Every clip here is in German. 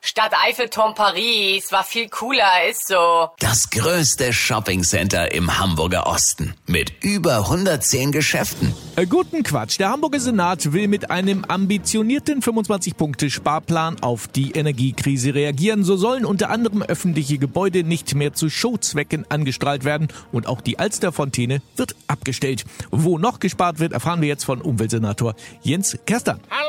Stadt Eiffelturm Paris war viel cooler, ist so. Das größte Shoppingcenter im Hamburger Osten mit über 110 Geschäften. Äh, guten Quatsch. Der Hamburger Senat will mit einem ambitionierten 25-Punkte-Sparplan auf die Energiekrise reagieren. So sollen unter anderem öffentliche Gebäude nicht mehr zu Showzwecken angestrahlt werden und auch die Alsterfontäne wird abgestellt. Wo noch gespart wird, erfahren wir jetzt von Umweltsenator Jens Kerstern. Hallo!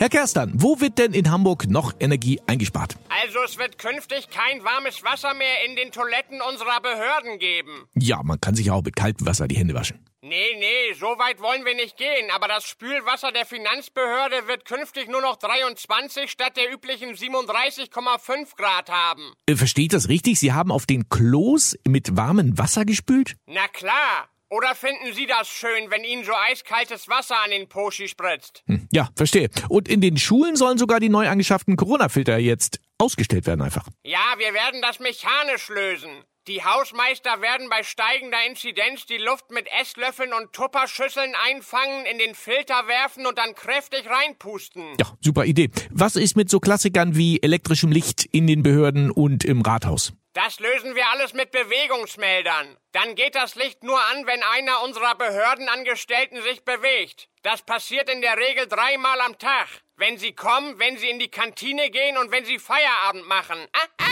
Herr Kerstern, wo wird denn in Hamburg noch Energie eingespart? Also es wird künftig kein warmes Wasser mehr in den Toiletten unserer Behörden geben. Ja, man kann sich auch mit kaltem Wasser die Hände waschen. Nee, nee, so weit wollen wir nicht gehen, aber das Spülwasser der Finanzbehörde wird künftig nur noch 23 statt der üblichen 37,5 Grad haben. Äh, Versteht das richtig? Sie haben auf den Klos mit warmem Wasser gespült? Na klar. Oder finden Sie das schön, wenn Ihnen so eiskaltes Wasser an den Poschi spritzt? Hm, ja, verstehe. Und in den Schulen sollen sogar die neu angeschafften Corona-Filter jetzt ausgestellt werden einfach. Ja, wir werden das mechanisch lösen. Die Hausmeister werden bei steigender Inzidenz die Luft mit Esslöffeln und Tupperschüsseln einfangen, in den Filter werfen und dann kräftig reinpusten. Ja, super Idee. Was ist mit so Klassikern wie elektrischem Licht in den Behörden und im Rathaus? Das lösen wir alles mit Bewegungsmeldern. Dann geht das Licht nur an, wenn einer unserer Behördenangestellten sich bewegt. Das passiert in der Regel dreimal am Tag. Wenn sie kommen, wenn sie in die Kantine gehen und wenn sie Feierabend machen. Ah,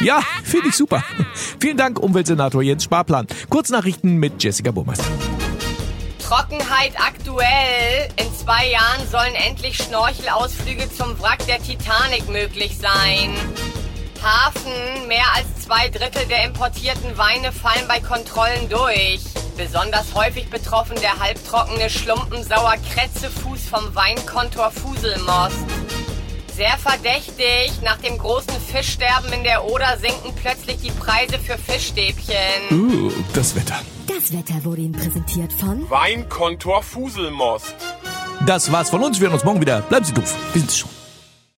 Ja, finde ich super. Vielen Dank, Umweltsenator Jens Sparplan. Kurznachrichten mit Jessica Burmeister. Trockenheit aktuell. In zwei Jahren sollen endlich Schnorchelausflüge zum Wrack der Titanic möglich sein. Hafen, mehr als zwei Drittel der importierten Weine fallen bei Kontrollen durch. Besonders häufig betroffen der halbtrockene Schlumpensauer Kretzefuß vom Weinkontor Fuselmost. Sehr verdächtig, nach dem großen Fischsterben in der Oder sinken plötzlich die Preise für Fischstäbchen. Uh, das Wetter. Das Wetter wurde Ihnen präsentiert von Weinkontor Fuselmost. Das war's von uns. Wir hören uns morgen wieder. Bleiben Sie doof. Wir sind's schon.